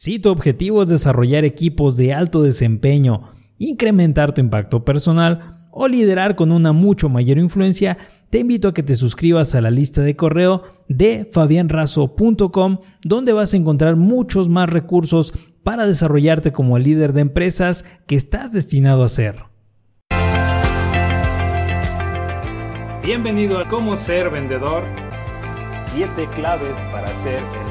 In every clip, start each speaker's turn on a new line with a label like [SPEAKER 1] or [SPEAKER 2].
[SPEAKER 1] Si tu objetivo es desarrollar equipos de alto desempeño, incrementar tu impacto personal o liderar con una mucho mayor influencia, te invito a que te suscribas a la lista de correo de fabianrazo.com donde vas a encontrar muchos más recursos para desarrollarte como el líder de empresas que estás destinado a ser. Bienvenido a Cómo ser vendedor. Siete claves para ser el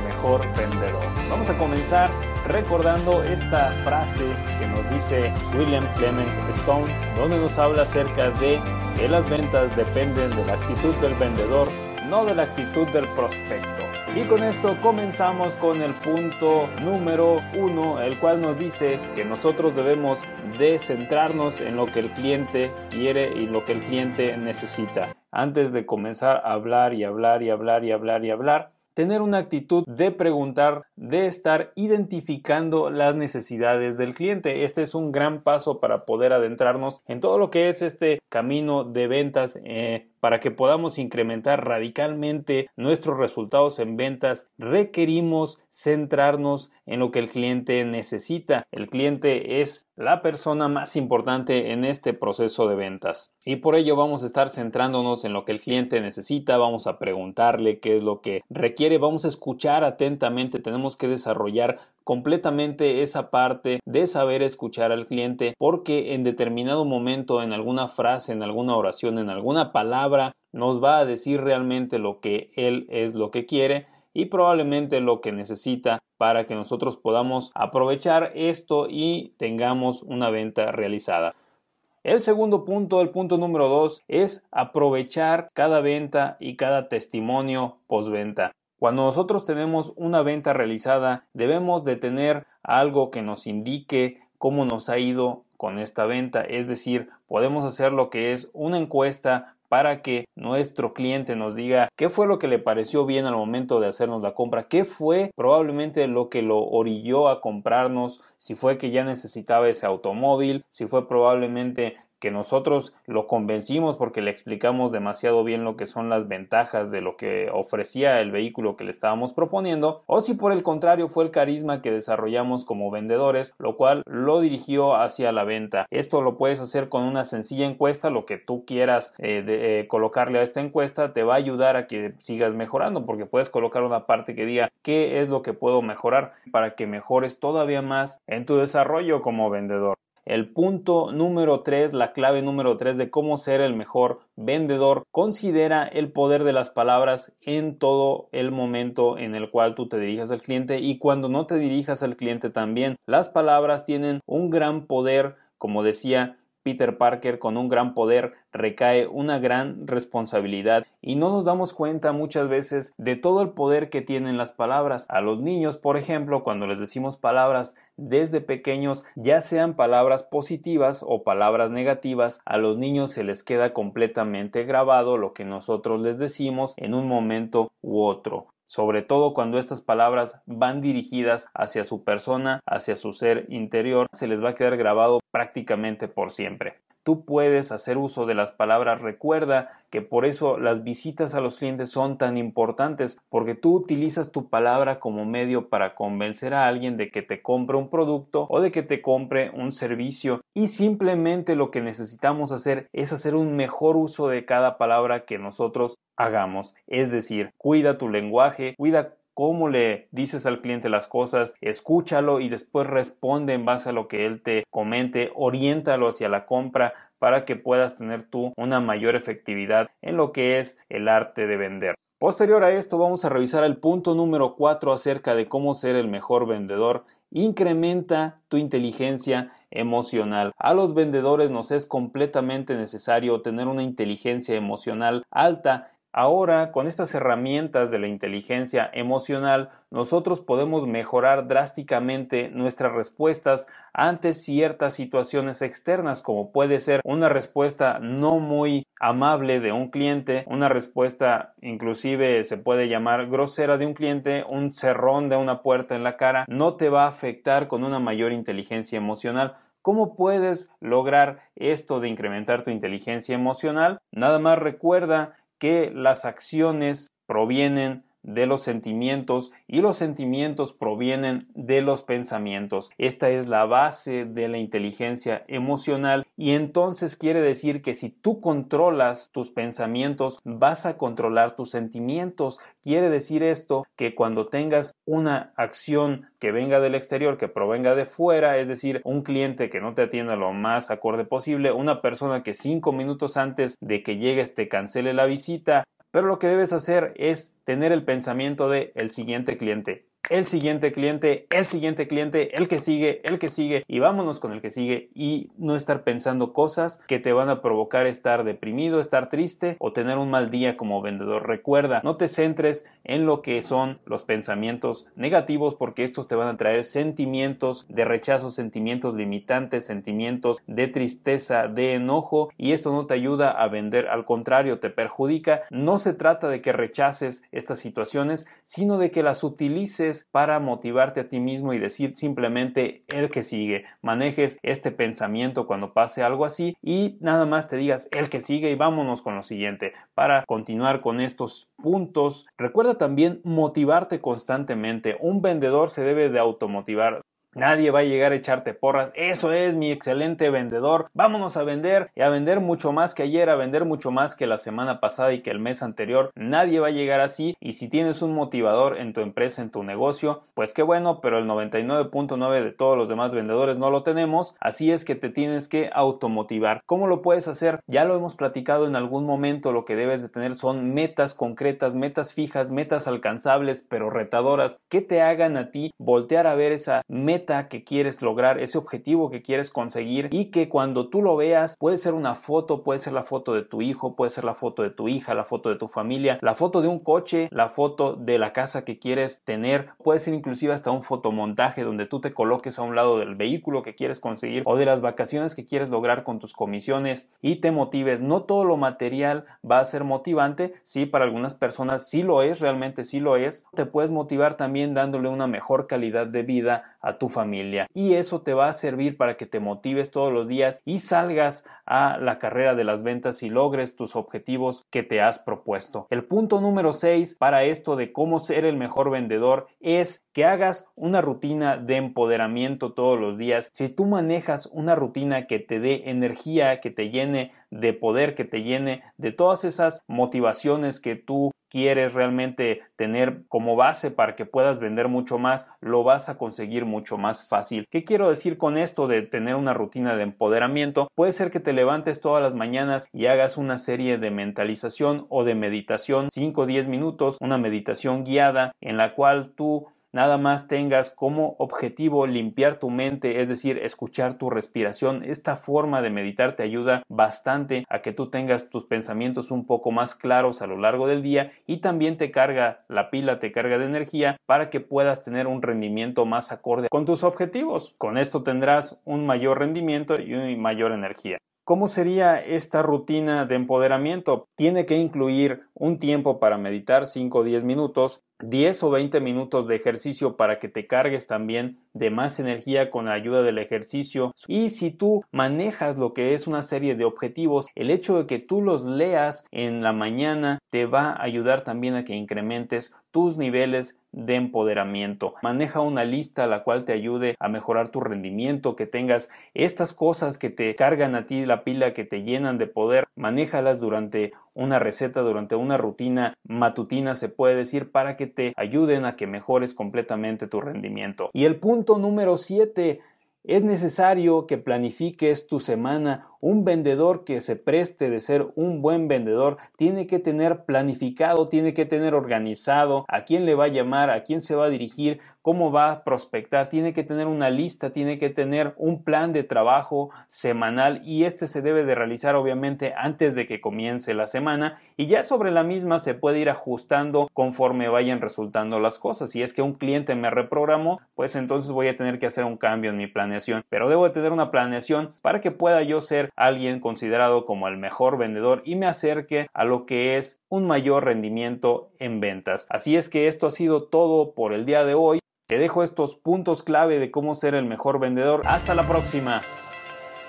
[SPEAKER 1] vendedor. Vamos a comenzar recordando esta frase que nos dice William Clement Stone, donde nos habla acerca de que las ventas dependen de la actitud del vendedor, no de la actitud del prospecto. Y con esto comenzamos con el punto número uno, el cual nos dice que nosotros debemos de centrarnos en lo que el cliente quiere y lo que el cliente necesita. Antes de comenzar a hablar y hablar y hablar y hablar y hablar, tener una actitud de preguntar, de estar identificando las necesidades del cliente. Este es un gran paso para poder adentrarnos en todo lo que es este camino de ventas eh, para que podamos incrementar radicalmente nuestros resultados en ventas, requerimos centrarnos en lo que el cliente necesita. El cliente es la persona más importante en este proceso de ventas. Y por ello vamos a estar centrándonos en lo que el cliente necesita, vamos a preguntarle qué es lo que requiere, vamos a escuchar atentamente, tenemos que desarrollar completamente esa parte de saber escuchar al cliente porque en determinado momento, en alguna frase, en alguna oración, en alguna palabra, nos va a decir realmente lo que él es lo que quiere y probablemente lo que necesita para que nosotros podamos aprovechar esto y tengamos una venta realizada. El segundo punto, el punto número dos, es aprovechar cada venta y cada testimonio postventa. Cuando nosotros tenemos una venta realizada, debemos de tener algo que nos indique cómo nos ha ido con esta venta. Es decir, podemos hacer lo que es una encuesta para que nuestro cliente nos diga qué fue lo que le pareció bien al momento de hacernos la compra, qué fue probablemente lo que lo orilló a comprarnos, si fue que ya necesitaba ese automóvil, si fue probablemente que nosotros lo convencimos porque le explicamos demasiado bien lo que son las ventajas de lo que ofrecía el vehículo que le estábamos proponiendo, o si por el contrario fue el carisma que desarrollamos como vendedores, lo cual lo dirigió hacia la venta. Esto lo puedes hacer con una sencilla encuesta, lo que tú quieras eh, eh, colocarle a esta encuesta te va a ayudar a que sigas mejorando, porque puedes colocar una parte que diga qué es lo que puedo mejorar para que mejores todavía más en tu desarrollo como vendedor. El punto número 3, la clave número 3 de cómo ser el mejor vendedor, considera el poder de las palabras en todo el momento en el cual tú te dirijas al cliente y cuando no te dirijas al cliente también. Las palabras tienen un gran poder, como decía Peter Parker, con un gran poder recae una gran responsabilidad y no nos damos cuenta muchas veces de todo el poder que tienen las palabras. A los niños, por ejemplo, cuando les decimos palabras desde pequeños, ya sean palabras positivas o palabras negativas, a los niños se les queda completamente grabado lo que nosotros les decimos en un momento u otro sobre todo cuando estas palabras van dirigidas hacia su persona, hacia su ser interior, se les va a quedar grabado prácticamente por siempre tú puedes hacer uso de las palabras. Recuerda que por eso las visitas a los clientes son tan importantes, porque tú utilizas tu palabra como medio para convencer a alguien de que te compre un producto o de que te compre un servicio. Y simplemente lo que necesitamos hacer es hacer un mejor uso de cada palabra que nosotros hagamos. Es decir, cuida tu lenguaje, cuida cómo le dices al cliente las cosas, escúchalo y después responde en base a lo que él te comente, oriéntalo hacia la compra para que puedas tener tú una mayor efectividad en lo que es el arte de vender. Posterior a esto vamos a revisar el punto número 4 acerca de cómo ser el mejor vendedor. Incrementa tu inteligencia emocional. A los vendedores nos es completamente necesario tener una inteligencia emocional alta Ahora, con estas herramientas de la inteligencia emocional, nosotros podemos mejorar drásticamente nuestras respuestas ante ciertas situaciones externas, como puede ser una respuesta no muy amable de un cliente, una respuesta inclusive se puede llamar grosera de un cliente, un cerrón de una puerta en la cara, no te va a afectar con una mayor inteligencia emocional. ¿Cómo puedes lograr esto de incrementar tu inteligencia emocional? Nada más recuerda que las acciones provienen de los sentimientos y los sentimientos provienen de los pensamientos. Esta es la base de la inteligencia emocional y entonces quiere decir que si tú controlas tus pensamientos vas a controlar tus sentimientos. Quiere decir esto que cuando tengas una acción que venga del exterior, que provenga de fuera, es decir, un cliente que no te atienda lo más acorde posible, una persona que cinco minutos antes de que llegues te cancele la visita, pero lo que debes hacer es tener el pensamiento de el siguiente cliente el siguiente cliente, el siguiente cliente, el que sigue, el que sigue y vámonos con el que sigue y no estar pensando cosas que te van a provocar estar deprimido, estar triste o tener un mal día como vendedor. Recuerda, no te centres en lo que son los pensamientos negativos porque estos te van a traer sentimientos de rechazo, sentimientos limitantes, sentimientos de tristeza, de enojo y esto no te ayuda a vender, al contrario, te perjudica. No se trata de que rechaces estas situaciones, sino de que las utilices para motivarte a ti mismo y decir simplemente el que sigue. Manejes este pensamiento cuando pase algo así y nada más te digas el que sigue y vámonos con lo siguiente para continuar con estos puntos. Recuerda también motivarte constantemente. Un vendedor se debe de automotivar. Nadie va a llegar a echarte porras. Eso es mi excelente vendedor. Vámonos a vender y a vender mucho más que ayer, a vender mucho más que la semana pasada y que el mes anterior. Nadie va a llegar así. Y si tienes un motivador en tu empresa, en tu negocio, pues qué bueno, pero el 99.9 de todos los demás vendedores no lo tenemos. Así es que te tienes que automotivar. ¿Cómo lo puedes hacer? Ya lo hemos platicado en algún momento. Lo que debes de tener son metas concretas, metas fijas, metas alcanzables, pero retadoras que te hagan a ti voltear a ver esa meta que quieres lograr, ese objetivo que quieres conseguir y que cuando tú lo veas puede ser una foto, puede ser la foto de tu hijo, puede ser la foto de tu hija, la foto de tu familia, la foto de un coche, la foto de la casa que quieres tener, puede ser inclusive hasta un fotomontaje donde tú te coloques a un lado del vehículo que quieres conseguir o de las vacaciones que quieres lograr con tus comisiones y te motives. No todo lo material va a ser motivante, sí, para algunas personas sí lo es, realmente sí lo es. Te puedes motivar también dándole una mejor calidad de vida a tu familia y eso te va a servir para que te motives todos los días y salgas a la carrera de las ventas y logres tus objetivos que te has propuesto. El punto número 6 para esto de cómo ser el mejor vendedor es que hagas una rutina de empoderamiento todos los días. Si tú manejas una rutina que te dé energía, que te llene de poder, que te llene de todas esas motivaciones que tú quieres realmente tener como base para que puedas vender mucho más, lo vas a conseguir mucho más fácil. ¿Qué quiero decir con esto de tener una rutina de empoderamiento? Puede ser que te levantes todas las mañanas y hagas una serie de mentalización o de meditación, 5 o 10 minutos, una meditación guiada en la cual tú nada más tengas como objetivo limpiar tu mente, es decir, escuchar tu respiración. Esta forma de meditar te ayuda bastante a que tú tengas tus pensamientos un poco más claros a lo largo del día y también te carga la pila, te carga de energía para que puedas tener un rendimiento más acorde con tus objetivos. Con esto tendrás un mayor rendimiento y una mayor energía. ¿Cómo sería esta rutina de empoderamiento? Tiene que incluir un tiempo para meditar 5 o 10 minutos, 10 o 20 minutos de ejercicio para que te cargues también de más energía con la ayuda del ejercicio. Y si tú manejas lo que es una serie de objetivos, el hecho de que tú los leas en la mañana te va a ayudar también a que incrementes tus niveles de empoderamiento. Maneja una lista la cual te ayude a mejorar tu rendimiento, que tengas estas cosas que te cargan a ti la pila, que te llenan de poder, manéjalas durante una receta, durante una rutina matutina, se puede decir, para que te ayuden a que mejores completamente tu rendimiento. Y el punto número 7 es necesario que planifiques tu semana. Un vendedor que se preste de ser un buen vendedor tiene que tener planificado, tiene que tener organizado a quién le va a llamar, a quién se va a dirigir, cómo va a prospectar, tiene que tener una lista, tiene que tener un plan de trabajo semanal y este se debe de realizar obviamente antes de que comience la semana y ya sobre la misma se puede ir ajustando conforme vayan resultando las cosas. Si es que un cliente me reprogramó, pues entonces voy a tener que hacer un cambio en mi pero debo de tener una planeación para que pueda yo ser alguien considerado como el mejor vendedor y me acerque a lo que es un mayor rendimiento en ventas. Así es que esto ha sido todo por el día de hoy. Te dejo estos puntos clave de cómo ser el mejor vendedor. Hasta la próxima.